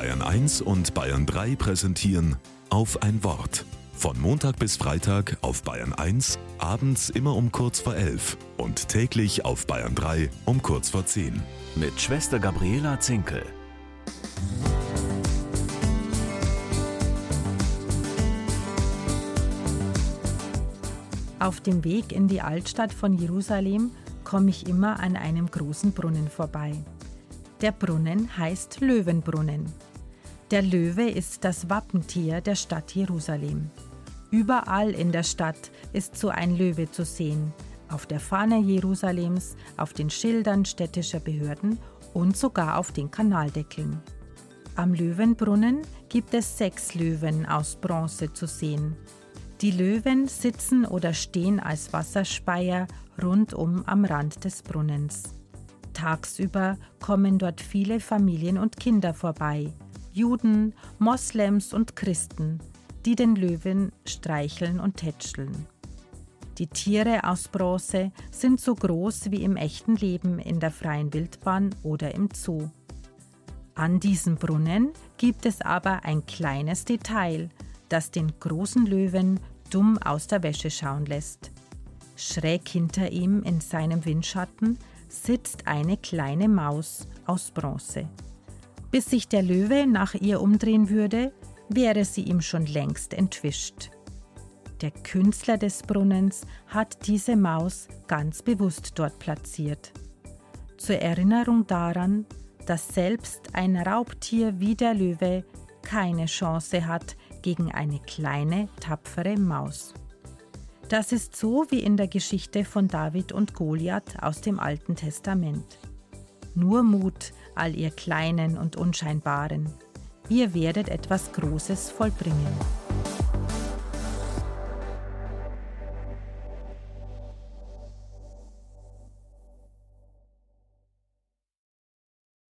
Bayern 1 und Bayern 3 präsentieren auf ein Wort. Von Montag bis Freitag auf Bayern 1, abends immer um kurz vor 11 und täglich auf Bayern 3 um kurz vor 10. Mit Schwester Gabriela Zinkel. Auf dem Weg in die Altstadt von Jerusalem komme ich immer an einem großen Brunnen vorbei. Der Brunnen heißt Löwenbrunnen. Der Löwe ist das Wappentier der Stadt Jerusalem. Überall in der Stadt ist so ein Löwe zu sehen, auf der Fahne Jerusalems, auf den Schildern städtischer Behörden und sogar auf den Kanaldeckeln. Am Löwenbrunnen gibt es sechs Löwen aus Bronze zu sehen. Die Löwen sitzen oder stehen als Wasserspeier rundum am Rand des Brunnens. Tagsüber kommen dort viele Familien und Kinder vorbei, Juden, Moslems und Christen, die den Löwen streicheln und tätscheln. Die Tiere aus Bronze sind so groß wie im echten Leben in der freien Wildbahn oder im Zoo. An diesem Brunnen gibt es aber ein kleines Detail, das den großen Löwen dumm aus der Wäsche schauen lässt. Schräg hinter ihm in seinem Windschatten sitzt eine kleine Maus aus Bronze. Bis sich der Löwe nach ihr umdrehen würde, wäre sie ihm schon längst entwischt. Der Künstler des Brunnens hat diese Maus ganz bewusst dort platziert. Zur Erinnerung daran, dass selbst ein Raubtier wie der Löwe keine Chance hat gegen eine kleine, tapfere Maus. Das ist so wie in der Geschichte von David und Goliath aus dem Alten Testament. Nur Mut, all ihr Kleinen und Unscheinbaren. Ihr werdet etwas Großes vollbringen.